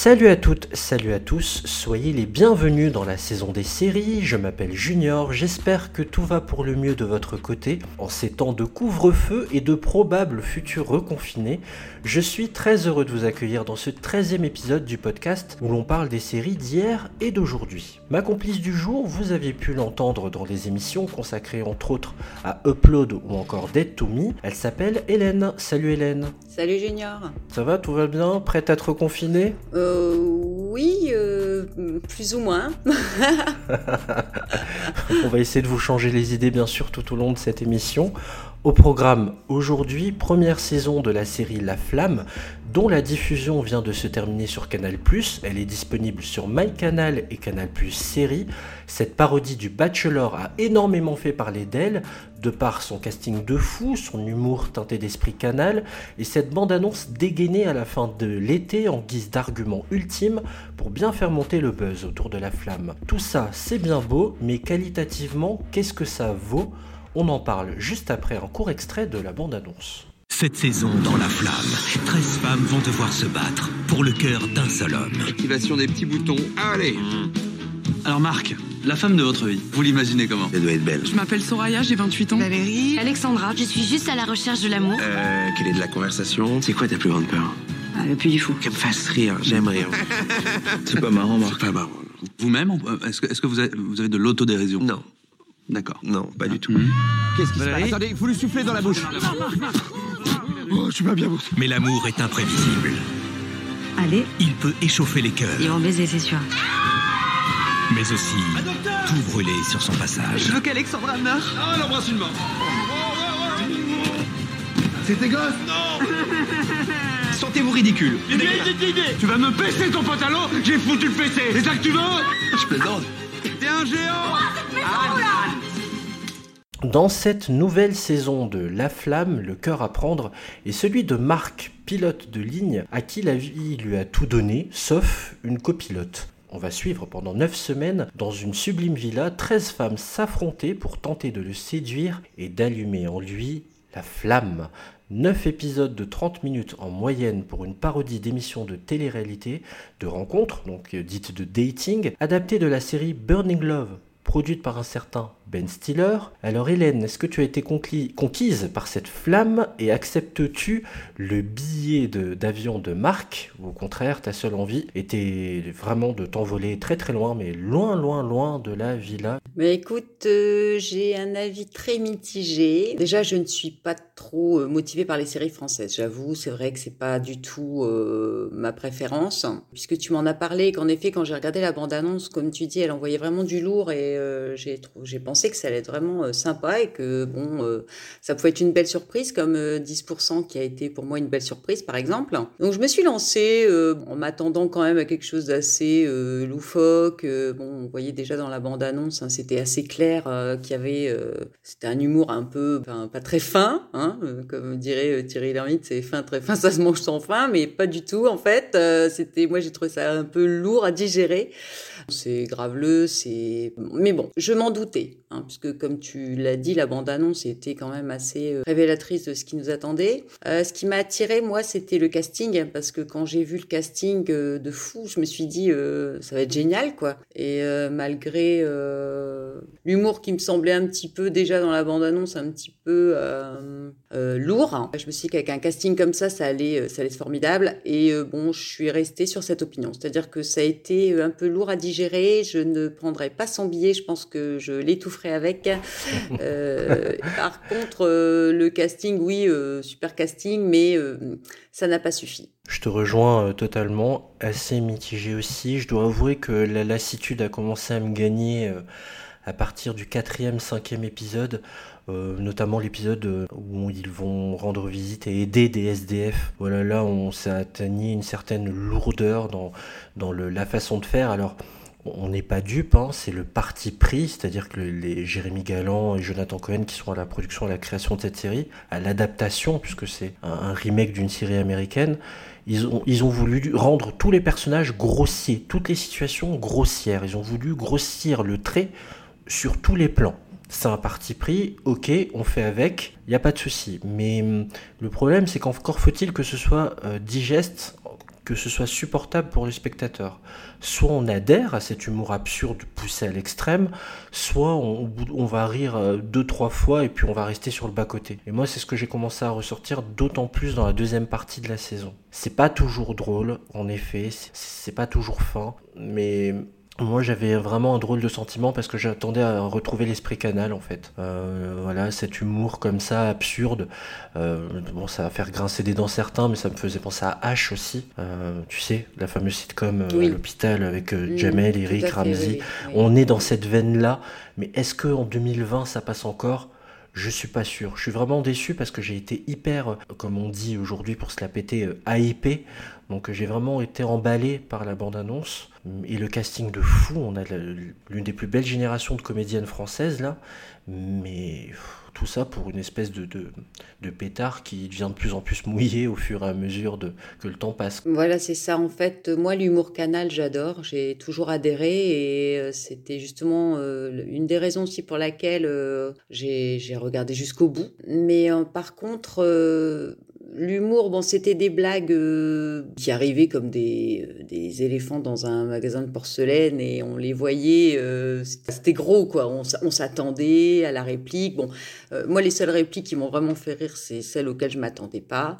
Salut à toutes, salut à tous, soyez les bienvenus dans la saison des séries, je m'appelle Junior, j'espère que tout va pour le mieux de votre côté. En ces temps de couvre-feu et de probables futurs reconfinés, je suis très heureux de vous accueillir dans ce 13e épisode du podcast où l'on parle des séries d'hier et d'aujourd'hui. Ma complice du jour, vous aviez pu l'entendre dans des émissions consacrées entre autres à Upload ou encore Dead to Me, elle s'appelle Hélène. Salut Hélène. Salut Junior. Ça va, tout va bien? Prête à être confinée Euh, oui, euh, plus ou moins. On va essayer de vous changer les idées bien sûr tout au long de cette émission. Au programme aujourd'hui, première saison de la série La Flamme, dont la diffusion vient de se terminer sur Canal+. Elle est disponible sur MyCanal et Canal+ Série. Cette parodie du Bachelor a énormément fait parler d'elle, de par son casting de fou, son humour teinté d'esprit canal, et cette bande-annonce dégainée à la fin de l'été en guise d'argument ultime pour bien faire monter le buzz autour de La Flamme. Tout ça, c'est bien beau, mais qualitativement, qu'est-ce que ça vaut? On en parle juste après un court extrait de la bande-annonce. Cette saison, dans La Flamme, 13 femmes vont devoir se battre pour le cœur d'un seul homme. Activation des petits boutons. Allez Alors Marc, la femme de votre vie, vous l'imaginez comment? Elle doit être belle. Je m'appelle Soraya, j'ai 28 ans. Valérie. Alexandra, je suis juste à la recherche de l'amour. Euh, quelle est de la conversation? C'est quoi ta plus grande peur? Ah, le plus du fou. Qu'elle me fasse rire, j'aime rire. C'est pas marrant, C'est Marc. pas marrant. Vous-même, on- est-ce que, est-ce que vous, avez, vous avez de l'autodérision? Non, D'accord. non, pas du tout. Qu'est-ce qui se passe Attendez, vous lui soufflez dans la bouche. Oh, je suis pas bien, vous. Mais l'amour est imprévisible. Allez, Il peut échauffer les cœurs, ils vont baiser, c'est sûr. mais aussi tout brûler sur son passage. Je veux qu'Alexandra meure. Ah, l'embrasse une mort. C'était gosse Sentez-vous ridicule. Tu vas me baisser ton pantalon J'ai foutu le PC C'est ça que tu veux? Je plaisante. T'es un géant Dans cette nouvelle saison de La Flamme, le cœur à prendre est celui de Marc, pilote de ligne, à qui la vie lui a tout donné, sauf une copilote. On va suivre pendant 9 semaines, dans une sublime villa, 13 femmes s'affronter pour tenter de le séduire et d'allumer en lui la flamme. 9 épisodes de 30 minutes en moyenne pour une parodie d'émission de télé-réalité, de rencontres, donc euh, dite de dating, adaptée de la série Burning Love, produite par un certain Ben Stiller. Alors Hélène, est-ce que tu as été conquis- conquise par cette flamme et acceptes-tu le billet de- d'avion de, Marc? Ou au contraire, ta seule envie était vraiment de t'envoler très très loin, mais loin loin loin de la villa Mais écoute, euh, j'ai un avis très mitigé. Déjà, je ne suis pas trop euh, motivée par les séries françaises. J'avoue, c'est vrai que c'est pas du tout euh, ma préférence. Puisque tu m'en as parlé, qu'en effet, quand j'ai regardé la bande-annonce, comme tu dis, elle envoyait vraiment du lourd et j'ai trou- pensé que ça allait être vraiment euh, sympa et que bon, euh, ça pouvait être une belle surprise, comme euh, 10% qui a été pour moi une belle surprise, par exemple. Donc je me suis lancée euh, en m'attendant quand même à quelque chose d'assez euh, loufoque. Euh, bon, on voyait déjà dans la bande-annonce, hein, c'était assez clair euh, qu'il y avait, euh, c'était un humour un peu, pas très fin, hein, euh, comme dirait euh, Thierry Lhermitte, c'est fin, très fin, ça se mange sans fin, mais pas du tout en fait. Euh, c'était, moi j'ai trouvé ça un peu lourd à digérer. C'est graveleux, c'est. Mais bon, je m'en doutais, hein, puisque comme tu l'as dit, la bande-annonce était quand même assez euh, révélatrice de ce qui nous attendait. Euh, ce qui m'a attiré, moi, c'était le casting, parce que quand j'ai vu le casting euh, de fou, je me suis dit, ça va être génial, quoi. Et malgré l'humour qui me semblait un petit peu déjà dans la bande-annonce, un petit peu lourd, hein, je me suis dit qu'avec un casting comme ça, ça allait, ça allait être formidable. Et bon, je suis restée sur cette opinion, c'est-à-dire que ça a été un peu lourd à digérer. Je ne prendrai pas son billet, je pense que je avec. Euh, par contre, euh, le casting, oui, euh, super casting, mais ça n'a pas suffi. Je te rejoins totalement, assez mitigé aussi. Je dois avouer que la lassitude a commencé à me gagner à partir du quatrième, cinquième épisode, notamment l'épisode où ils vont rendre visite et aider des SDF. Voilà, là, on s'est atteigné une certaine lourdeur dans, dans le, la façon de faire. Alors, on n'est pas dupe, hein, c'est le parti pris, c'est-à-dire que les Jérémy Galland et Jonathan Cohen qui sont à la production, à la création de cette série, à l'adaptation, puisque c'est un, remake d'une série américaine, ils ont, voulu rendre tous les personnages grossiers, toutes les situations grossières. Ils ont voulu grossir le trait sur tous les plans. C'est un parti pris, ok, on fait avec, il n'y a pas de souci. Mais hum, le problème, c'est qu'encore faut-il que ce soit euh, digeste que ce soit supportable pour le spectateur. Soit on adhère à cet humour absurde poussé à l'extrême, soit on, va rire euh, deux, trois fois et puis on va rester sur le bas-côté. Et moi, c'est ce que j'ai commencé à ressortir d'autant plus dans la deuxième partie de la saison. C'est pas toujours drôle, en effet, c'est pas toujours fin, mais moi, j'avais vraiment un drôle de sentiment parce que j'attendais à retrouver l'esprit canal, en fait. Euh, voilà, cet humour comme ça, absurde. Euh, bon, ça va faire grincer des dents certains, mais ça me faisait penser à H aussi. Euh, tu sais, la fameuse sitcom à l'hôpital avec mmh, Jamel, Eric, Ramsey. On est dans cette veine-là, mais est-ce que en 2020 ça passe encore? Je suis pas sûr. Je suis vraiment déçu parce que j'ai été hyper, comme on dit aujourd'hui pour se la péter, hypé. Donc j'ai vraiment été emballé par la bande-annonce et le casting de fou. On a l'une des plus belles générations de comédiennes françaises là, mais tout ça pour une espèce de, de, pétard qui devient de plus en plus mouillé au fur et à mesure de, que le temps passe. Voilà, c'est ça. En fait, moi, l'humour canal, j'adore. J'ai toujours adhéré et euh, c'était justement euh, une des raisons aussi pour laquelle euh, j'ai regardé jusqu'au bout. Mais par contre, L'humour, bon, c'était des blagues euh, qui arrivaient comme des, des, éléphants dans un magasin de porcelaine et on les voyait, euh, c'était gros quoi. On, s'attendait à la réplique. Bon, euh, moi les seules répliques qui m'ont vraiment fait rire, c'est celles auxquelles je m'attendais pas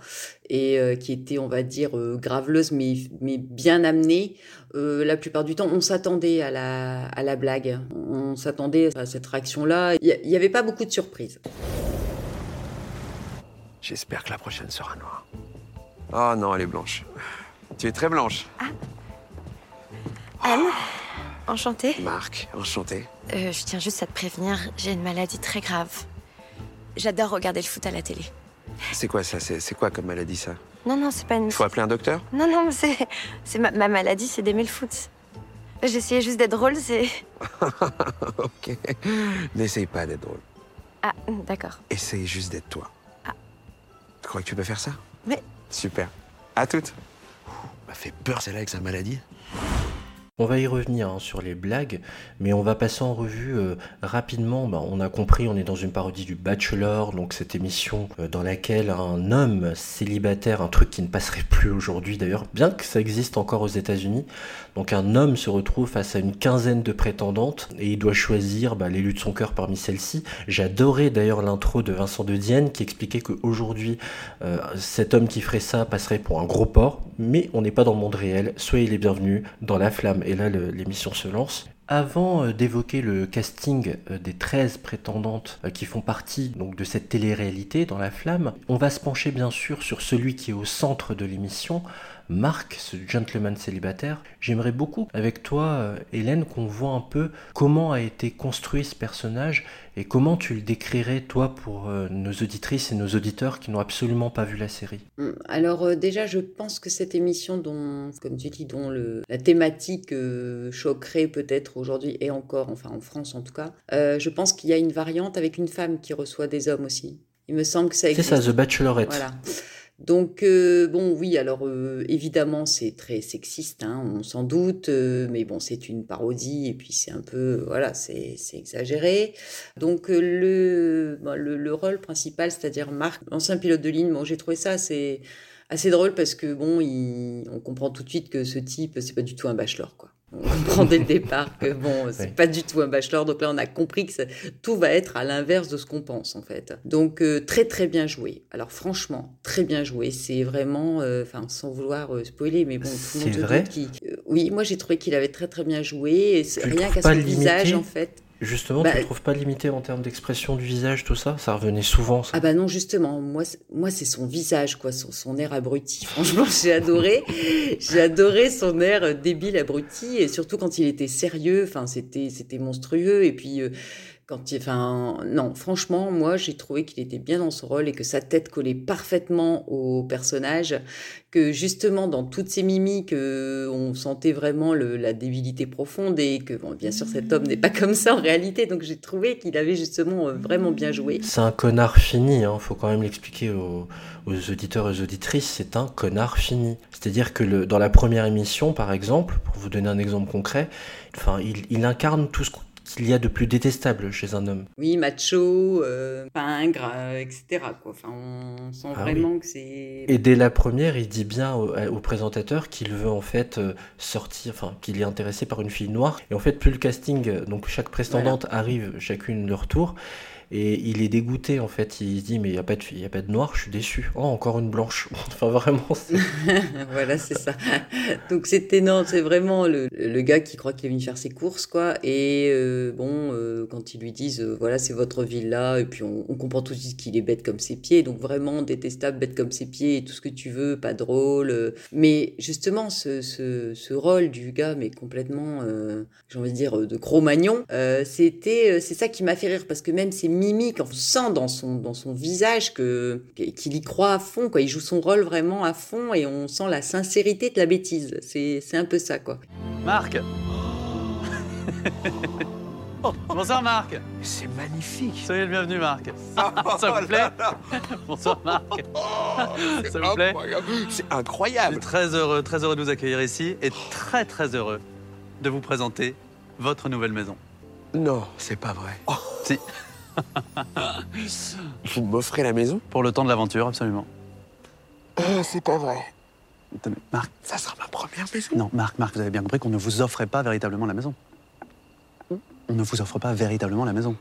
et qui étaient, on va dire, graveleuses mais, mais bien amenées. la plupart du temps, on s'attendait à la, à la blague, on s'attendait à cette réaction-là. Il n'y avait pas beaucoup de surprises. J'espère que la prochaine sera noire. Oh non, elle est blanche. Tu es très blanche. Ah. Anne, enchantée. Marc, enchanté. Euh, je tiens juste à te prévenir, j'ai une maladie très grave. J'adore regarder le foot à la télé. C'est quoi ça? C'est quoi comme maladie ça? Non, non, c'est pas une. Faut appeler un docteur? Non, non, c'est ma, ma maladie, c'est d'aimer le foot. J'essayais juste d'être drôle, c'est. ok. N'essaye pas d'être drôle. Ah, d'accord. Essaye juste d'être toi. Tu crois que tu peux faire ça? Oui. Super. À toutes. m'a fait peur celle-là avec sa maladie. On va y revenir hein, sur les blagues, mais on va passer en revue euh, rapidement. Bah, on a compris, on est dans une parodie du Bachelor, donc cette émission euh, dans laquelle un homme célibataire, un truc qui ne passerait plus aujourd'hui d'ailleurs, bien que ça existe encore aux États-Unis, donc un homme se retrouve face à une quinzaine de prétendantes et il doit choisir bah, l'élu de son cœur parmi celles-ci. J'adorais d'ailleurs l'intro de Vincent de Dienne qui expliquait qu'aujourd'hui, euh, cet homme qui ferait ça passerait pour un gros porc, mais on n'est pas dans le monde réel. Soyez les bienvenus dans La Flamme et là l'émission se lance. Avant euh, d'évoquer le casting euh, des 13 prétendantes euh, qui font partie donc, de cette télé-réalité dans la flamme, on va se pencher bien sûr sur celui qui est au centre de l'émission, Marc, ce gentleman célibataire. J'aimerais beaucoup, avec toi, Hélène, qu'on voit un peu comment a été construit ce personnage et comment tu le décrirais, toi, pour euh, nos auditrices et nos auditeurs qui n'ont absolument pas vu la série? Hum, alors, euh, déjà, je pense que cette émission, dont, comme tu dis, dont le, la thématique choquerait peut-être aujourd'hui et encore, enfin en France en tout cas, je pense qu'il y a une variante avec une femme qui reçoit des hommes aussi. Il me semble que ça existe. C'est ça, The Bachelorette. Voilà. Donc euh, bon oui alors euh, évidemment c'est très sexiste hein, on s'en doute euh, mais bon c'est une parodie et puis c'est un peu voilà c'est exagéré. Donc le, le, le rôle principal c'est-à-dire Marc l'ancien pilote de ligne bon j'ai trouvé ça assez assez drôle parce que bon il, on comprend tout de suite que ce type c'est pas du tout un bachelor quoi on comprend dès le départ que bon, c'est pas du tout un bachelor. Donc là, on a compris que tout va être à l'inverse de ce qu'on pense en fait. Donc euh, très très bien joué. Alors franchement, très bien joué. C'est vraiment, euh, enfin sans vouloir euh, spoiler, mais bon, tout le monde vrai qui. oui, moi j'ai trouvé qu'il avait très très bien joué. rien qu'à son visage en fait. Justement, tu ne bah, trouves pas limité en termes d'expression du visage, tout ça? Ça revenait souvent, ça. Ah bah non, justement, moi, moi c'est son visage, quoi, son, son air abruti. Franchement, j'ai adoré. j'ai adoré son air débile abruti, et surtout quand il était sérieux, enfin, c'était, c'était monstrueux. Et puis, euh, Quand il, enfin, non, franchement, moi, j'ai trouvé qu'il était bien dans son rôle et que sa tête collait parfaitement au personnage, que justement, dans toutes ses mimiques, on sentait vraiment la débilité profonde et que, bien sûr, cet homme n'est pas comme ça en réalité. Donc, j'ai trouvé qu'il avait justement euh, vraiment bien joué. C'est un connard fini, hein, faut quand même l'expliquer aux, auditeurs et aux auditrices, c'est un connard fini. C'est-à-dire que dans la première émission, par exemple, pour vous donner un exemple concret, enfin, il, il incarne tout ce qu'il y a de plus détestable chez un homme. Oui, macho, euh, pingre, euh, etc. Quoi. Enfin, on sent Ah vraiment oui. que c'est... Et dès la première, il dit bien au, au présentateur qu'il veut en fait euh, sortir, enfin qu'il est intéressé par une fille noire. Et en fait, plus le casting, euh, donc chaque prétendante arrive chacune leur tour. Et il est dégoûté en fait, il se dit mais il n'y a, pas de a pas de noir, je suis déçu. Oh, encore une blanche. enfin vraiment, c'est- voilà, c'est ça. Donc c'était non, c'est vraiment le, le gars qui croit qu'il est venu faire ses courses, quoi. Et euh, bon, euh, quand ils lui disent, euh, voilà, c'est votre villa, et puis on, comprend tout de suite qu'il est bête comme ses pieds, donc vraiment détestable, bête comme ses pieds, et tout ce que tu veux, pas drôle. Mais justement, ce, ce, ce rôle du gars, mais complètement, j'ai envie de dire, de Cro-Magnon, euh, c'était, c'est ça qui m'a fait rire, parce que même ses mimiques, on sent dans son, dans son visage que, qu'il y croit à fond, quoi. Il joue son rôle vraiment à fond, et on sent la sincérité de la bêtise. C'est, c'est un peu ça, quoi. Marc Bonsoir Marc C'est magnifique. Soyez le bienvenu Marc. Ça vous plaît Bonsoir Marc. Ça vous plaît C'est Je suis incroyable. très heureux, très heureux de vous accueillir ici et très très heureux de vous présenter votre nouvelle maison. Non, c'est pas vrai. Si, Vous m'offrez la maison pour le temps de l'aventure, absolument. Euh, C'est pas vrai. Marc, Ça sera ma première maison. non, Marc, Marc, vous avez bien compris qu'on ne vous offrait pas véritablement la maison. On ne vous offre pas véritablement la maison.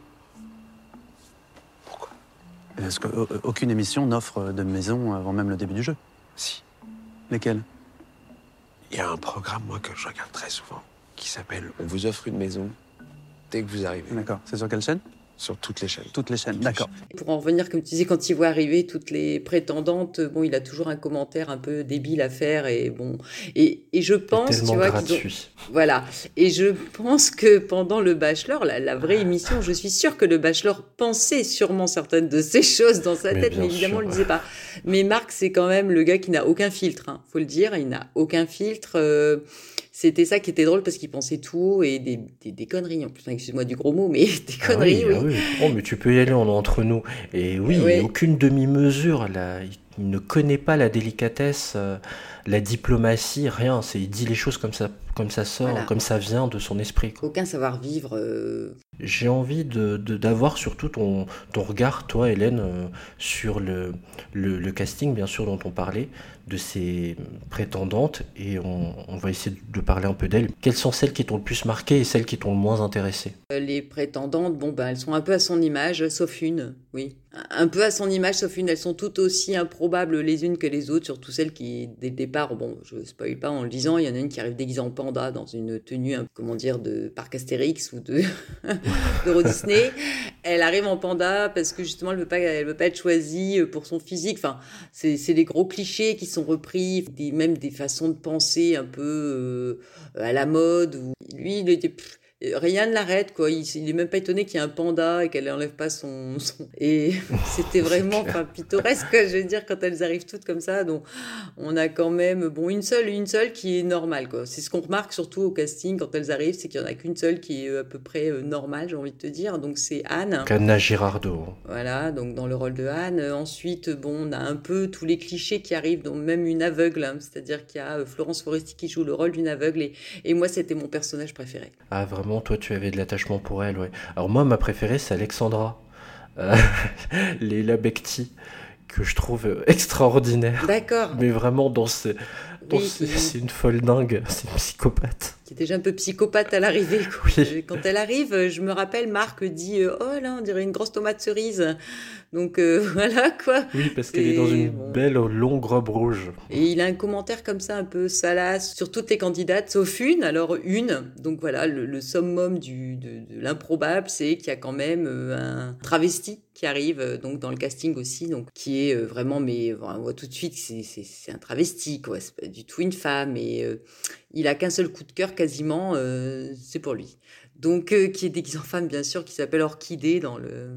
Pourquoi? Parce qu'aucune émission n'offre de maison avant même le début du jeu. Si. Lesquelles? Il y a un programme, moi, que je regarde très souvent, qui s'appelle On vous offre une maison dès que vous arrivez. D'accord. C'est sur quelle chaîne? Sur toutes les chaînes. Toutes les chaînes. D'accord. Pour en revenir, comme tu disais, quand il voit arriver toutes les prétendantes, bon, il a toujours un commentaire un peu débile à faire et bon, et, et je pense, tu vois, ont- voilà. Et je pense que pendant le Bachelor, la, la vraie émission, je suis sûre que le Bachelor pensait sûrement certaines de ces choses dans sa Mais tête, mais évidemment, sûr. on le disait pas. Mais Marc, c'est quand même le gars qui n'a aucun filtre, hein, faut le dire, il n'a aucun filtre. euh, c'était ça qui était drôle parce qu'il pensait tout et des, des, des conneries en plus. Excuse-moi du gros mot, mais des Ah conneries, oui. ah oui. Oh, mais tu peux y aller, on est entre nous. Et oui, Oui. aucune demi-mesure. Là. Il ne connaît pas la délicatesse, euh, la diplomatie, rien. C'est, il dit les choses comme ça, comme ça sort, Voilà. comme ça vient de son esprit. quoi. Aucun savoir-vivre. euh, J'ai envie de, de- d'avoir surtout ton, ton regard, toi, Hélène, euh, sur le, le, casting, bien sûr, dont on parlait, de ces prétendantes. Et on, va essayer de parler un peu d'elles. Quelles sont celles qui t'ont le plus marqué et celles qui t'ont le moins intéressé? Les prétendantes, bon, ben, elles sont un peu à son image, sauf une, oui. Un peu à son image, sauf une. Elles sont toutes aussi improbables les unes que les autres, surtout celles qui, dès le départ, bon, je spoil pas en le disant, il y en a une qui arrive déguisée en panda dans une tenue, comment dire, de parc Astérix ou de d'Euro Disney. Elle arrive en panda parce que justement, elle veut pas, elle veut pas être choisie pour son physique. Enfin, c'est les gros clichés qui sont repris, des, même des façons de penser un peu euh, à la mode. Où lui, il était Rien ne l'arrête, quoi. Il, il est même pas étonné qu'il y ait un panda et qu'elle enlève pas son. son- Et c'était vraiment enfin, pittoresque, je veux dire, quand elles arrivent toutes comme ça. Donc, on a quand même, bon, une seule, une seule qui est normale, quoi. C'est ce qu'on remarque surtout au casting quand elles arrivent, c'est qu'il y en a qu'une seule qui est euh, à peu près euh, normale, j'ai envie de te dire. Donc, c'est Anne. Anna Girardot. Voilà, donc dans le rôle de Anne. Euh, Ensuite, bon, on a un peu tous les clichés qui arrivent, dont même une aveugle, hein. c'est-à-dire qu'il y a euh, Florence Foresti qui joue le rôle d'une aveugle, et, et moi, c'était mon personnage préféré. Ah, vraiment, toi, tu avais de l'attachement pour elle, ouais. Alors, moi, ma préférée, c'est Alexandra. Euh, Leila Bekti, que je trouve euh, extraordinaire. D'accord. Mais vraiment, dans ce. Oui, c'est une folle dingue, c'est une psychopathe. Qui est déjà un peu psychopathe à l'arrivée. Oui. Euh, Quand elle arrive, euh, je me rappelle, Marc dit euh, Oh là, on dirait une grosse tomate cerise. Donc euh, voilà quoi. Oui, parce qu'elle est dans une bon. belle longue robe rouge. Et il a un commentaire comme ça un peu salace sur toutes les candidates, sauf une. Alors une, donc voilà, le, le summum du, de, de l'improbable, c'est qu'il y a quand même un travesti qui arrive donc dans le casting aussi, donc qui est vraiment, mais on voit tout de suite que c'est- un travesti, quoi. C'est pas du tout une femme. Et euh, il a qu'un seul coup de cœur quasiment, euh, c'est pour lui. donc euh, qui est déguisée en femme bien sûr, qui s'appelle Orchidée dans le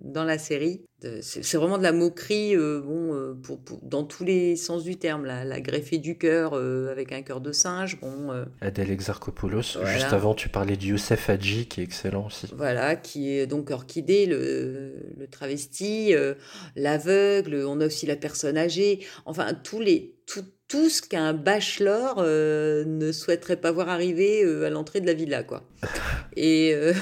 dans la série. C'est vraiment de la moquerie, euh, bon, pour, pour- dans tous les sens du terme. La, la greffée du cœur avec un cœur de singe, bon, Adèle Exarchopoulos. Voilà. Juste avant, tu parlais de Youssef Hadji, qui est excellent aussi. voilà, qui est donc Orchidée, le, le travesti, l'aveugle. On a aussi la personne âgée. Enfin, tous les tout, tout ce qu'un bachelor euh, ne souhaiterait pas voir arriver euh, à l'entrée de la villa, quoi. Et, euh,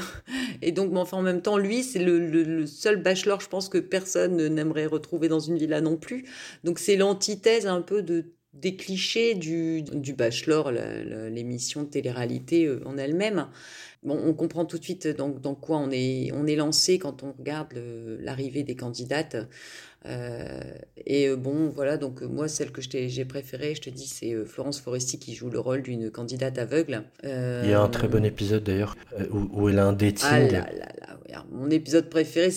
et donc, mais enfin, en même temps, lui, c'est le, seul bachelor, je pense, que personne n'aimerait retrouver dans une villa non plus. Donc, c'est l'antithèse un peu de des clichés du, bachelor, l'émission de télé-réalité en elle-même. Bon, on comprend tout de suite dans, quoi on est, lancé quand on regarde l'arrivée des candidates. Et euh, bon, voilà, donc euh, moi, celle que j'ai préférée, je te dis, c'est euh, Florence Foresti qui joue le rôle d'une candidate aveugle. Euh, Il y a un très bon épisode d'ailleurs où, où elle a un dating. ah là là là, ouais. Alors, Mon épisode préféré,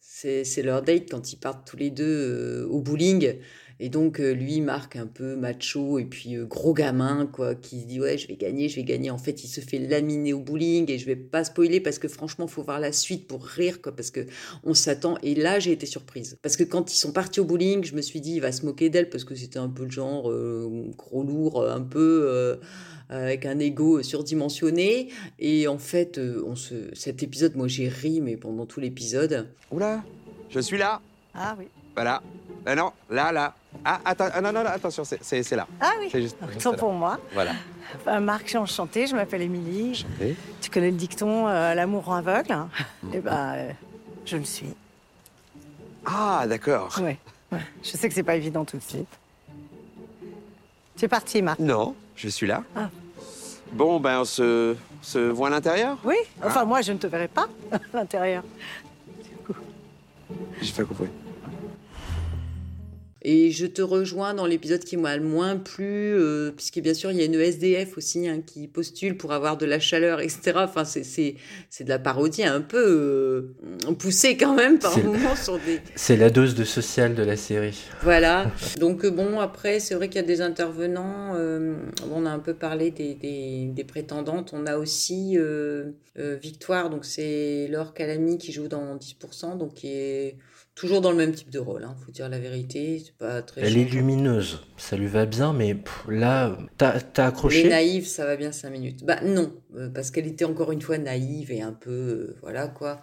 c'est leur date quand ils partent tous les deux euh, au bowling. Et donc, euh, lui, Marc, un peu macho et puis euh, gros gamin, quoi, qui se dit Ouais, je vais gagner, je vais gagner. En fait, il se fait laminer au bowling et je vais pas spoiler parce que franchement, faut voir la suite pour rire, quoi, parce que on s'attend. Et là, j'ai été surprise. Parce que quand ils sont partis au bowling, je me suis dit Il va se moquer d'elle parce que c'était un peu le genre euh, gros lourd, un peu. euh, avec un ego surdimensionné. Et en fait, on se... cet épisode, moi j'ai ri, mais pendant tout l'épisode. Oula, je suis là. Ah oui. Voilà. Ah non, là, là. Ah, attends, ah, non, non, non, attention, c'est- là. Ah oui. C'est juste, juste pour moi. Voilà. Euh, Marc, je suis enchantée. Je m'appelle Émilie. Et Tu connais le dicton euh, l'amour rend aveugle Eh ben, euh, je le suis. Ah, d'accord. Ouais, ouais. Je sais que c'est pas évident tout de suite. Tu es parti, Marc Non, je suis là. Ah. Bon, ben, on se, se voit à l'intérieur? Oui. Enfin, moi, je ne te verrai pas à l'intérieur. J'ai pas compris. Et je te rejoins dans l'épisode qui m'a le moins plu, euh, puisque bien sûr, il y a une SDF aussi hein, qui postule pour avoir de la chaleur, etc. Enfin, c'est- de la parodie un peu euh, poussée quand même par moments sur des, C'est la dose de social de la série. Voilà. Donc euh, bon, après, c'est vrai qu'il y a des intervenants. euh, on a un peu parlé des, des, des prétendantes. On a aussi Victoire, donc c'est Laure Calamy qui joue dans 10%, donc qui est toujours dans le même type de rôle. Hein, faut dire la vérité, c'est pas très. Elle est lumineuse, ça lui va bien, mais pff, là, t'as t'as Elle accroché? est naïve, ça va bien 5 minutes. Bah non, euh, parce qu'elle était encore une fois naïve et un peu, euh, voilà quoi.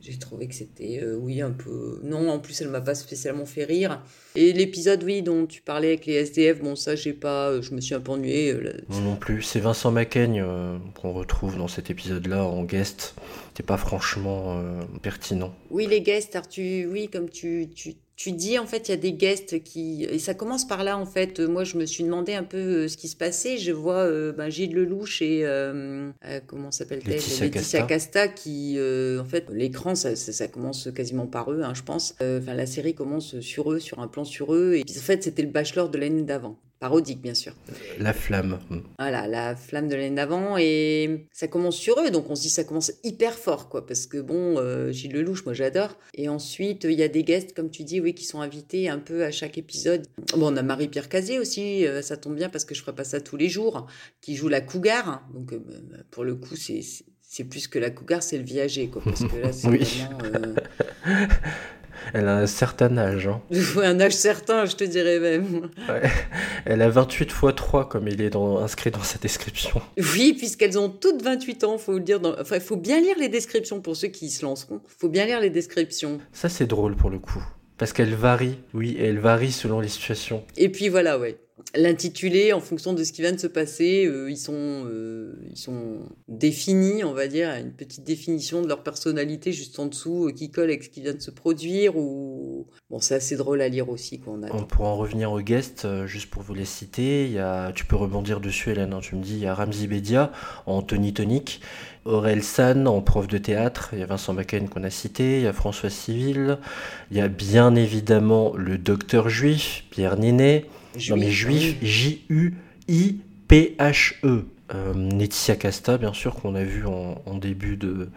J'ai trouvé que c'était, euh, oui, un peu... Non, en plus, elle m'a pas spécialement fait rire. Et l'épisode, oui, dont tu parlais avec les SDF, bon, ça, j'ai pas... euh, Je me suis un peu ennuyée. euh, là- Moi non plus. C'est Vincent Macaigne euh, qu'on retrouve dans cet épisode-là en guest. C'était pas franchement euh, pertinent. Oui, les guests, alors tu, oui, comme tu, tu, tu dis, en fait, il y a des guests qui... Et ça commence par là, en fait. Moi, je me suis demandé un peu euh, ce qui se passait. Je vois euh, ben, Gilles Lelouch et... euh, euh, comment s'appelle-t-elle? Laetitia Casta. Casta, qui... euh, en fait, l'écran, ça, ça, ça commence quasiment par eux, hein, je pense. Enfin, la série commence sur eux, sur un plan sur eux. Et puis, en fait, c'était le bachelor de l'année d'avant. Parodique, bien sûr. La flamme. Voilà, la flamme de l'année d'avant. Et ça commence sur eux, donc on se dit ça commence hyper fort, quoi. Parce que bon, euh, Gilles Lelouch, moi j'adore. Et ensuite, il y a des guests, comme tu dis, oui, qui sont invités un peu à chaque épisode. Bon, on a Marie-Pierre Cazé aussi, euh, ça tombe bien parce que je ferai pas ça tous les jours, qui joue la cougar. Donc euh, pour le coup, c'est. c'est- plus que la cougar, c'est le viager, quoi. Parce que là, c'est Oui. vraiment. euh, Elle a un certain âge. hein. un âge certain, je te dirais même. Ouais. Elle a 28 x 3, comme il est dans- inscrit dans sa description. Oui, puisqu'elles ont toutes 28 ans, faut le dire. Dans... Enfin, il faut bien lire les descriptions pour ceux qui se lanceront. faut bien lire les descriptions. Ça, c'est drôle pour le coup. Parce qu'elle varie, oui, elle varie selon les situations. Et puis voilà, ouais. L'intitulé, en fonction de ce qui vient de se passer, euh, ils, sont, euh, ils sont définis, on va dire, une petite définition de leur personnalité juste en dessous, euh, qui colle avec ce qui vient de se produire. Ou... Bon, c'est assez drôle à lire aussi, quoi. On a... On pourra en revenir aux guests, juste pour vous les citer. Y a, tu peux rebondir dessus, Hélène. hein, tu me dis, il y a Ramzi Bedia en Tony Tonic, Aurel San en prof de théâtre, il y a Vincent Macaigne qu'on a cité, il y a François Civil, il y a bien évidemment le docteur juif, Pierre Ninet. Non mais juif, J-U-I-P-H-E. Euh, Laetitia Casta, bien sûr, qu'on a vu en, en début de,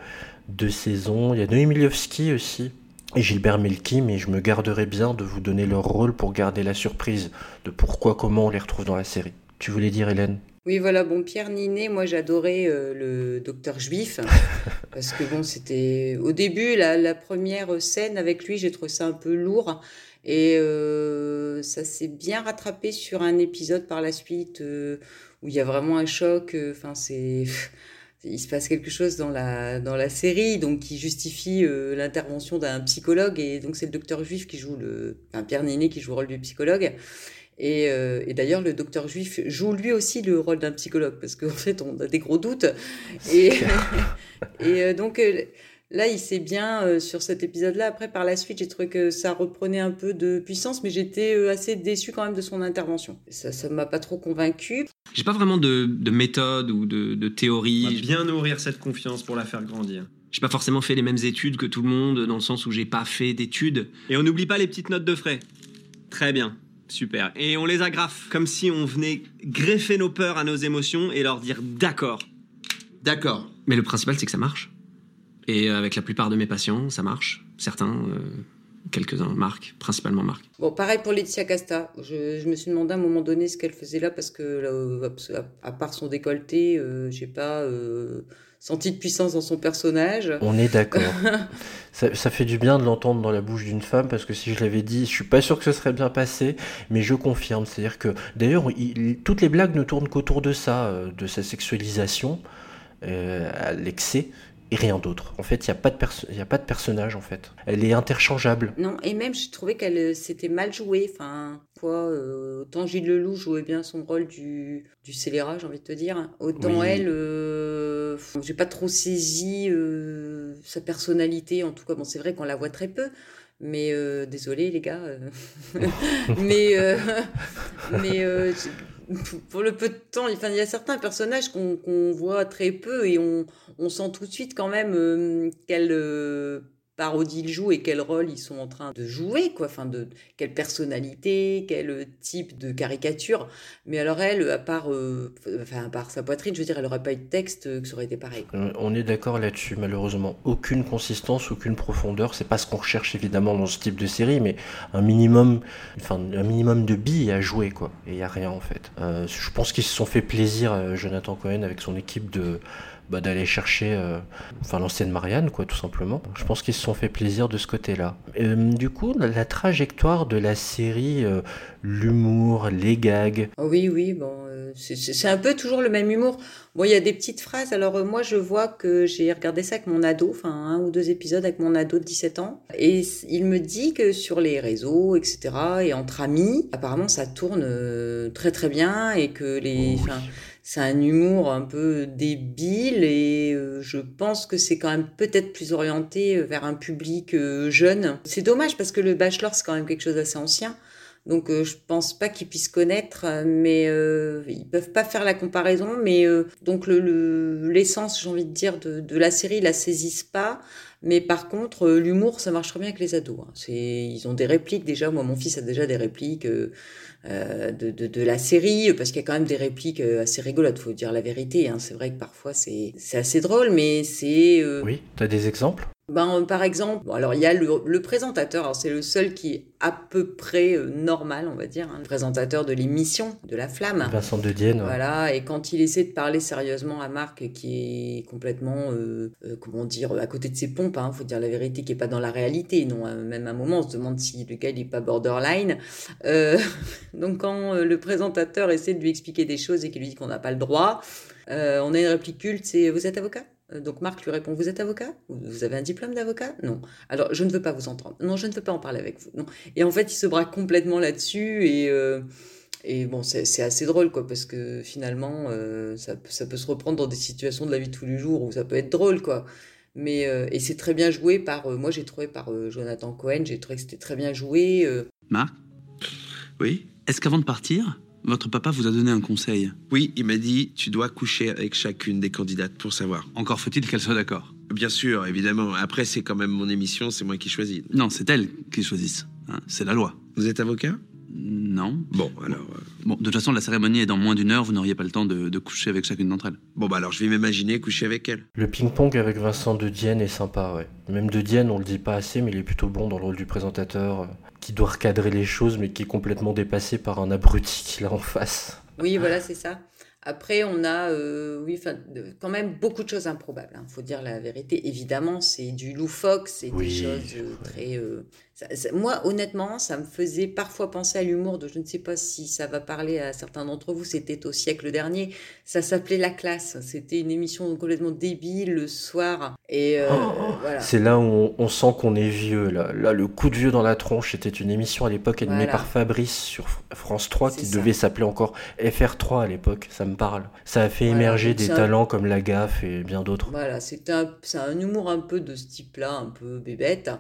de saison. Il y a Noémie Miliowski aussi. Et Gilbert Melki, mais je me garderai bien de vous donner leur rôle pour garder la surprise de pourquoi, comment on les retrouve dans la série. Tu voulais dire, Hélène? Oui, voilà, bon, Pierre Ninet, moi j'adorais euh, le docteur juif, parce que bon, c'était au début, la, la première scène avec lui, j'ai trouvé ça un peu lourd, et euh, ça s'est bien rattrapé sur un épisode par la suite, euh, où il y a vraiment un choc, euh, enfin, c'est... Il se passe quelque chose dans la, dans la série, donc qui justifie l'intervention d'un psychologue, et donc c'est le docteur juif qui joue le... Enfin, Pierre Ninet qui joue le rôle du psychologue, et, et d'ailleurs, le docteur juif joue lui aussi le rôle d'un psychologue, parce qu'en fait, on a des gros doutes. Et, et donc, là, il s'est bien euh, sur cet épisode-là. Après, par la suite, j'ai trouvé que ça reprenait un peu de puissance, mais j'étais euh, assez déçue quand même de son intervention. Ça ne m'a pas trop convaincue. J'ai pas vraiment de, de méthode ou de, de théorie. bien nourrir cette confiance pour la faire grandir. J'ai pas forcément fait les mêmes études que tout le monde, dans le sens où j'ai pas fait d'études. Et on n'oublie pas les petites notes de frais. Très bien. Super. Et on les agrafe, comme si on venait greffer nos peurs à nos émotions et leur dire d'accord. D'accord. Mais le principal, c'est que ça marche. Et avec la plupart de mes patients, ça marche. Certains, euh, quelques-uns, Marc, principalement Marc. Bon, pareil pour Laetitia Casta. Je, je me suis demandé à un moment donné ce qu'elle faisait là, parce que, là, à, à part son décolleté, euh, j'ai pas euh, senti de puissance dans son personnage. On est d'accord. ça, ça, fait du bien de l'entendre dans la bouche d'une femme parce que si je l'avais dit, je suis pas sûr que ce serait bien passé, mais je confirme. C'est-à-dire que d'ailleurs, toutes les blagues ne tournent qu'autour de ça, euh, de sa sexualisation euh, à l'excès. Et rien d'autre. En fait, il n'y a, pas de a pas de personnage, en fait. Elle est interchangeable. Non, et même, je trouvais qu'elle s'était mal jouée. Enfin, quoi, euh, autant Gilles Leloup jouait bien son rôle du, du scélérat, j'ai envie de te dire. Autant oui. elle, euh, j'ai pas trop saisi euh, sa personnalité. En tout cas, bon, c'est vrai qu'on la voit très peu. Mais euh, désolé les gars. mais mais pour le peu de temps, il y a certains personnages qu'on qu voit très peu et on, sent tout de suite quand même euh, quelle euh, parodie ils jouent et quel rôle ils sont en train de jouer, quoi. Enfin, de quelle personnalité, quel type de caricature. Mais alors elle, à part, euh, enfin, sa poitrine, je veux dire, elle n'aurait pas eu de texte que ça aurait été pareil. On est d'accord là-dessus, malheureusement. Aucune consistance, aucune profondeur. C'est pas ce qu'on recherche évidemment dans ce type de série, mais un minimum, enfin, un minimum de billes à jouer, quoi. Et il y a rien en fait. Euh, je pense qu'ils se sont fait plaisir, Jonathan Cohen, avec son équipe de bah, d'aller chercher euh, enfin l'ancienne Marianne quoi tout simplement. Je pense qu'ils se sont fait plaisir de ce côté là euh, du coup la, trajectoire de la série euh, l'humour les gags. Oui oui bon c'est un peu toujours le même humour. Bon il y a des petites phrases. Alors moi je vois que j'ai regardé ça avec mon ado enfin un ou deux épisodes avec mon ado de 17 ans. Et il me dit que sur les réseaux etc et entre amis apparemment ça tourne très très bien et que les oh, oui c'est un humour un peu débile et euh, je pense que c'est quand même peut-être plus orienté vers un public euh, jeune. C'est dommage parce que le Bachelor c'est quand même quelque chose d'assez ancien. Donc euh, je pense pas qu'ils puissent connaître, mais euh, ils peuvent pas faire la comparaison. Mais euh, donc l'essence, le, j'ai envie de dire, de, la série, ils la saisissent pas. Mais par contre, l'humour, ça marche très bien avec les ados. Hein. Ils ont des répliques déjà. Moi, mon fils a déjà des répliques de, de, de, la série, parce qu'il y a quand même des répliques assez rigolotes. Faut dire la vérité. Hein. C'est vrai que parfois c'est, assez drôle, mais c'est. Oui. T'as des exemples? Ben, par exemple, bon, alors il y a le, le présentateur, c'est le seul qui est à peu près euh, normal, on va dire, hein, le présentateur de l'émission de La Flamme. Vincent de Dienne. Voilà, et quand il essaie de parler sérieusement à Marc, qui est complètement, euh, euh, comment dire, à côté de ses pompes, hein, faut dire la vérité, qui est pas dans la réalité, non, même à un moment, on se demande si le gars il est pas borderline. donc quand le présentateur essaie de lui expliquer des choses et qu'il lui dit qu'on n'a pas le droit, on a une réplique culte, c'est vous êtes avocat? Donc Marc lui répond, vous êtes avocat? Vous avez un diplôme d'avocat? Non. Alors, je ne veux pas vous entendre. Non, je ne veux pas en parler avec vous. Non. Et en fait, il se braque complètement là-dessus et... Euh, et bon, c'est assez drôle, quoi, parce que finalement, euh, ça, peut se reprendre dans des situations de la vie de tous les jours où ça peut être drôle, quoi. Mais, euh, et c'est très bien joué par, euh, moi j'ai trouvé par Jonathan Cohen, j'ai trouvé que c'était très bien joué. Marc? Oui? Est-ce qu'avant de partir, votre papa vous a donné un conseil Oui, il m'a dit tu dois coucher avec chacune des candidates pour savoir. Encore faut-il qu'elle soit d'accord. Bien sûr, évidemment. Après, c'est quand même mon émission, c'est moi qui choisis. Non, c'est elle qui choisisse. Hein, c'est la loi. Vous êtes avocat? Non. Bon, alors. Euh... Bon, de toute façon, la cérémonie est dans moins d'une heure, vous n'auriez pas le temps de, de, coucher avec chacune d'entre elles. Bon, bah alors je vais m'imaginer coucher avec elle. Le ping-pong avec Vincent de Dienne est sympa, ouais. Même de Dienne, on le dit pas assez, mais il est plutôt bon dans le rôle du présentateur, euh, qui doit recadrer les choses, mais qui est complètement dépassé par un abruti qu'il a en face. Oui, voilà, c'est ça. Après, on a, euh, oui, enfin, quand même beaucoup de choses improbables. Il hein. faut dire la vérité. Évidemment, c'est du loufoque, c'est des choses euh, très. Euh, moi, honnêtement, ça me faisait parfois penser à l'humour de, je ne sais pas si ça va parler à certains d'entre vous, c'était au siècle dernier. Ça s'appelait La Classe. C'était une émission complètement débile le soir. Et oh, voilà. C'est là où on, sent qu'on est vieux. Là. là, le coup de vieux dans la tronche, c'était une émission à l'époque animée par Fabrice sur France 3 qui devait s'appeler encore FR3 à l'époque. Ça me parle. Ça a fait émerger des talents comme La Gaffe et bien d'autres. Voilà, c'est un, un humour un peu de ce type-là, un peu bébête.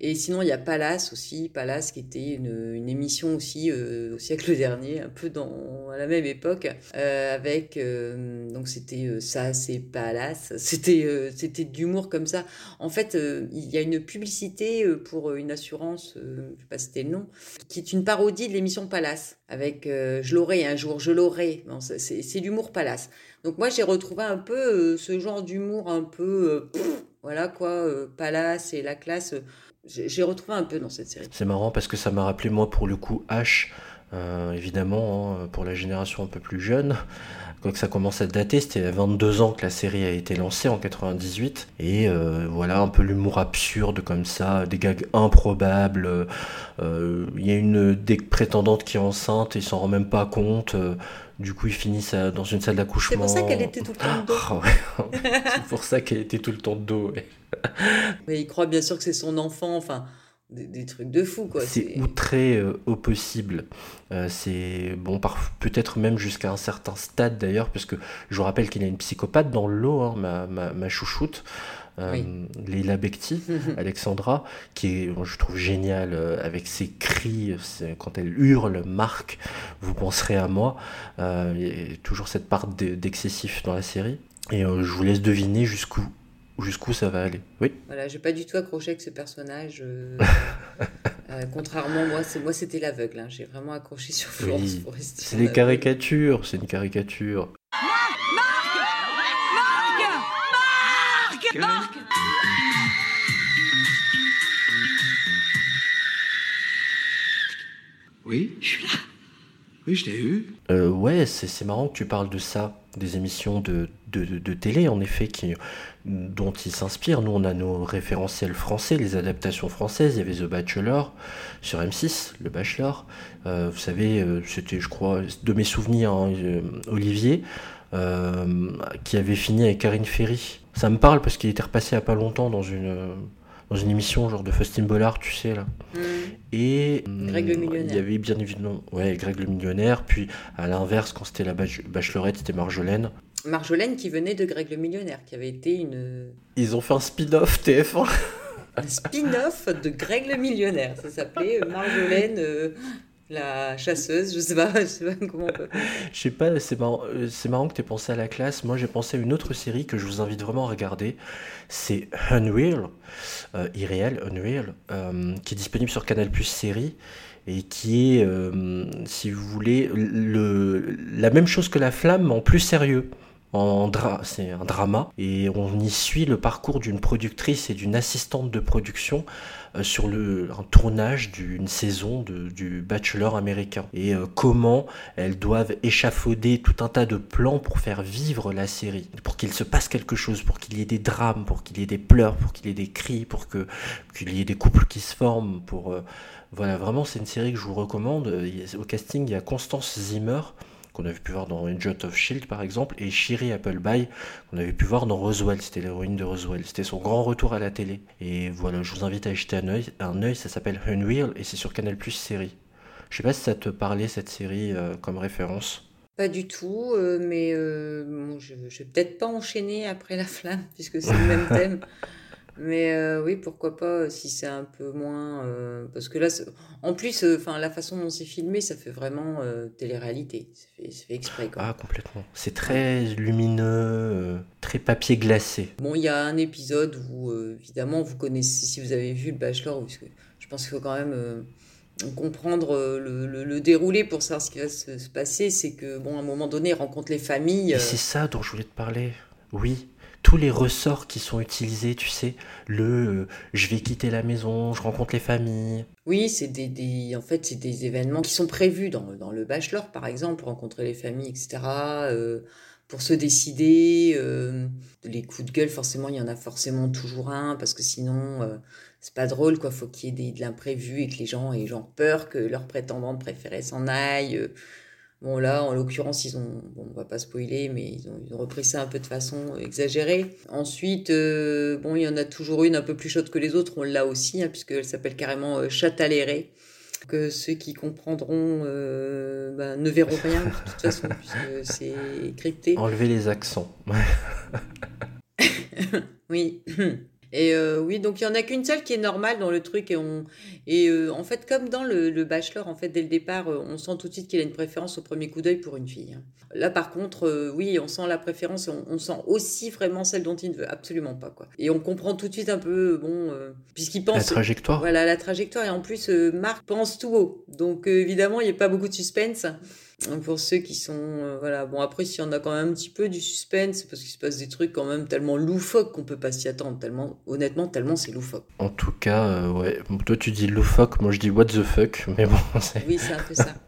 Et sinon, il y a Palace aussi, Palace qui était une, émission aussi euh, au siècle dernier, un peu dans, à la même époque, euh, avec, euh, donc c'était ça, c'est Palace, c'était c'était de l'humour comme ça. En fait, il y a une publicité pour une assurance, je ne sais pas si c'était le nom, qui est une parodie de l'émission Palace, avec Je l'aurai un jour, je l'aurai. C'est l'humour Palace. Donc moi, j'ai retrouvé un peu ce genre d'humour un peu... voilà quoi, Palace et la classe j'ai retrouvé un peu dans cette série. C'est marrant parce que ça m'a rappelé moi pour le coup H, euh, évidemment hein, pour la génération un peu plus jeune. Quoique ça commence à dater, c'était à 22 ans que la série a été lancée en 98. Et euh, voilà, un peu l'humour absurde comme ça, des gags improbables. Euh, il y a une des prétendantes qui est enceinte et s'en rend même pas compte. Du coup, ils finissent dans une salle d'accouchement. C'est pour ça qu'elle était tout le temps de dos. Ah c'est pour ça qu'elle était tout le temps de dos. Mais il croit bien sûr que c'est son enfant. Enfin, des, trucs de fou, quoi. C'est outré euh, au possible. Euh, c'est bon, peut-être même jusqu'à un certain stade d'ailleurs, parce que je vous rappelle qu'il y a une psychopathe dans le lot, hein, ma, ma, ma, chouchoute. Euh, Leila Bekti, Alexandra, qui est, je trouve, géniale euh, avec ses cris, quand elle hurle, marque, vous penserez à moi. Euh, il y a toujours cette part d'excessif dans la série. Et je vous laisse deviner jusqu'où jusqu'où ça va aller. Oui. Voilà, j'ai pas du tout accroché avec ce personnage. contrairement, moi, moi c'était l'aveugle. Hein. J'ai vraiment accroché sur Florence C'est des caricatures, c'est une caricature. Oui Je suis là. Oui, je t'ai eu. Euh, ouais, c'est marrant que tu parles de ça, des émissions de, de, de, télé, en effet, qui, dont ils s'inspirent. Nous, on a nos référentiels français, les adaptations françaises. Il y avait The Bachelor sur M6, le Bachelor. Euh, vous savez, euh, c'était, je crois, de mes souvenirs, hein, Olivier, qui avait fini avec Karine Ferry. Ça me parle parce qu'il était repassé il n'y a pas longtemps dans une dans une émission genre de Faustine Bollard, tu sais là. Mm. Et Greg le millionnaire. Il y avait bien évidemment, ouais, Greg le millionnaire. Puis à l'inverse, quand c'était la bachelorette, c'était Marjolaine. Marjolaine qui venait de Greg le millionnaire, qui avait été une. Ils ont fait un spin-off TF1. un spin-off de Greg le millionnaire. Ça s'appelait Marjolaine. Euh, la chasseuse, je sais pas, je sais pas comment. Je sais pas, c'est marrant, euh, marrant que tu aies pensé à la classe. Moi, j'ai pensé à une autre série que je vous invite vraiment à regarder. C'est Unreal, euh, Unreal, euh, qui est disponible sur Canal Plus série et qui est, euh, si vous voulez, le, la même chose que La Flamme, mais en plus sérieux c'est un drama. Et on y suit le parcours d'une productrice et d'une assistante de production euh, sur le, un tournage d'une saison du Bachelor américain. Et euh, comment elles doivent échafauder tout un tas de plans pour faire vivre la série, pour qu'il se passe quelque chose, pour qu'il y ait des drames, pour qu'il y ait des pleurs, pour qu'il y ait des cris, pour qu'il y ait des couples qui se forment, euh, voilà vraiment c'est une série que je vous recommande. Au casting il y a Constance Zimmer qu'on avait pu voir dans Agent of Shield par exemple, et Shiri Appleby qu'on avait pu voir dans Roswell, c'était l'héroïne de Roswell, c'était son grand retour à la télé. Et voilà, je vous invite à jeter un œil, un œil ça s'appelle Unreal et c'est sur Canal Plus série. Je sais pas si ça te parlait cette série euh, comme référence. Pas du tout, euh, mais euh, je, je vais peut-être pas enchaîner après la flamme puisque c'est le même thème. Mais euh, oui, pourquoi pas euh, si c'est un peu moins. Euh, parce que là, en plus, enfin la façon dont c'est filmé, ça fait vraiment télé-réalité. C'est fait, exprès. Quoi. Ah, complètement. C'est très lumineux, très papier glacé. Bon, il y a un épisode où, évidemment, vous connaissez, si vous avez vu le Bachelor, parce que je pense qu'il faut quand même comprendre le, le, déroulé pour savoir ce qui va se, se passer. C'est que, bon, à un moment donné, il rencontre les familles. c'est ça dont je voulais te parler. Oui, tous les ressorts qui sont utilisés, tu sais, le euh, je vais quitter la maison, je rencontre les familles. Oui, c'est des, en fait, c'est des événements qui sont prévus dans, dans le bachelor, par exemple, rencontrer les familles, etc. Euh, pour se décider, euh, les coups de gueule, forcément, il y en a forcément toujours un, parce que sinon, c'est pas drôle, quoi. Faut qu'il y ait de l'imprévu et que les gens aient genre peur que leur prétendante préférée s'en aille. Bon, là, en l'occurrence, ils ont, bon, on va pas spoiler, mais ils ont, ils ont repris ça un peu de façon exagérée. Ensuite, euh, bon, il y en a toujours une un peu plus chaude que les autres, on l'a aussi, hein, puisqu'elle s'appelle carrément euh, Chataléré. Que ceux qui comprendront euh, ben, ne verront rien, de toute façon, puisque c'est crypté. Enlever les accents. Oui. Et euh, oui, donc il y en a qu'une seule qui est normale dans le truc et on et euh, en fait comme dans le, le bachelor en fait dès le départ euh, on sent tout de suite qu'il a une préférence au premier coup d'œil pour une fille. hein. Là par contre euh, oui on sent la préférence et on, on sent aussi vraiment celle dont il ne veut absolument pas quoi. Et on comprend tout de suite un peu bon puisqu'il pense La trajectoire. Voilà la trajectoire et en plus Marc pense tout haut donc évidemment il n'y a pas beaucoup de suspense. Pour ceux qui sont euh, voilà bon après s'il y en a quand même un petit peu du suspense parce qu'il se passe des trucs quand même tellement loufoques qu'on peut pas s'y attendre tellement honnêtement tellement c'est loufoque. En tout cas, euh, ouais. Bon, Toi, tu dis loufoque, moi je dis what the fuck. Mais bon, c'est Oui c'est un peu ça.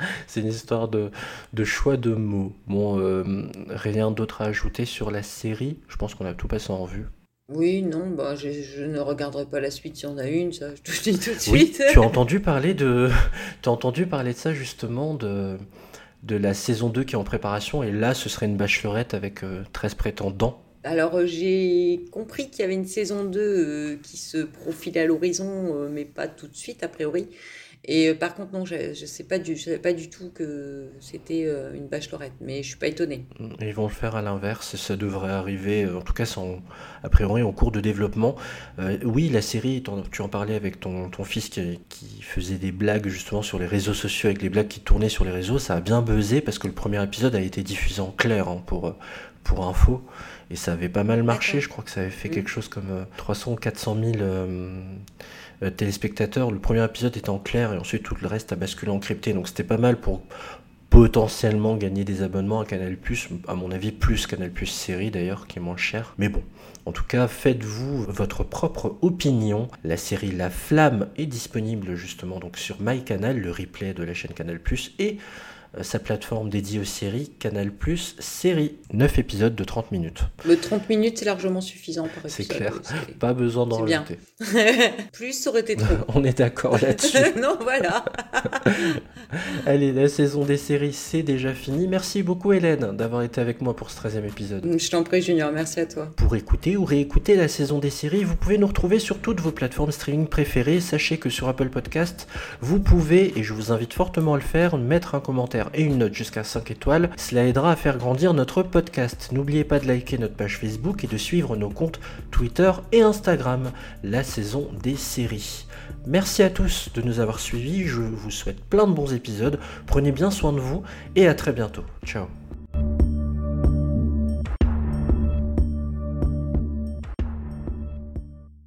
Mm. c'est une histoire de, de choix de mots. Bon, euh, rien d'autre à ajouter sur la série? Je pense qu'on a tout passé en revue. Oui non bah je, je ne regarderai pas la suite s'il y en a une ça je te le dis tout de Oui, suite. tu as entendu parler de, as entendu parler de ça justement de, de la saison 2 qui est en préparation et là ce serait une bachelorette avec euh, 13 prétendants. Alors euh, j'ai compris qu'il y avait une saison 2 euh, qui se profilait à l'horizon, euh, mais pas tout de suite a priori. Et euh, par contre non, je, je sais pas du, je savais pas du tout que c'était euh, une bachelorette, mais je suis pas étonnée. Ils vont le faire à l'inverse ça devrait arriver, euh, en tout cas a priori en cours de développement. Euh, oui, la série, tu en parlais avec ton, ton fils qui, qui faisait des blagues justement sur les réseaux sociaux, avec les blagues qui tournaient sur les réseaux, ça a bien buzzé parce que le premier épisode a été diffusé en clair hein, pour, pour info et ça avait pas mal marché, je crois que ça avait fait Mm. quelque chose comme euh, 300 ou 400 000 euh, euh, téléspectateurs. Le premier épisode était en clair et ensuite tout le reste a basculé en crypté, donc c'était pas mal pour potentiellement gagner des abonnements à Canal+, à mon avis plus Canal+, série d'ailleurs, qui est moins cher. Mais bon, en tout cas, faites-vous votre propre opinion. La série La Flamme est disponible justement donc sur MyCanal, le replay de la chaîne Canal+, et euh, sa plateforme dédiée aux séries, Canal+, série. 9 épisodes de 30 minutes. Le 30 minutes c'est largement suffisant par C'est clair, oui, pas besoin d'en rajouter. Plus ça aurait été trop. On est d'accord là-dessus. non voilà. Allez, la saison des séries, c'est déjà fini. Merci beaucoup Hélène d'avoir été avec moi pour ce 13e épisode. Je t'en prie Junior, merci à toi. Pour écouter ou réécouter la saison des séries, vous pouvez nous retrouver sur toutes vos plateformes streaming préférées. Sachez que sur Apple Podcast, vous pouvez, et je vous invite fortement à le faire, mettre un et une note jusqu'à 5 étoiles. Cela aidera à faire grandir notre podcast. N'oubliez pas de liker notre page Facebook et de suivre nos comptes Twitter et Instagram, la saison des séries. Merci à tous de nous avoir suivis, je vous souhaite plein de bons épisodes, prenez bien soin de vous et à très bientôt. Ciao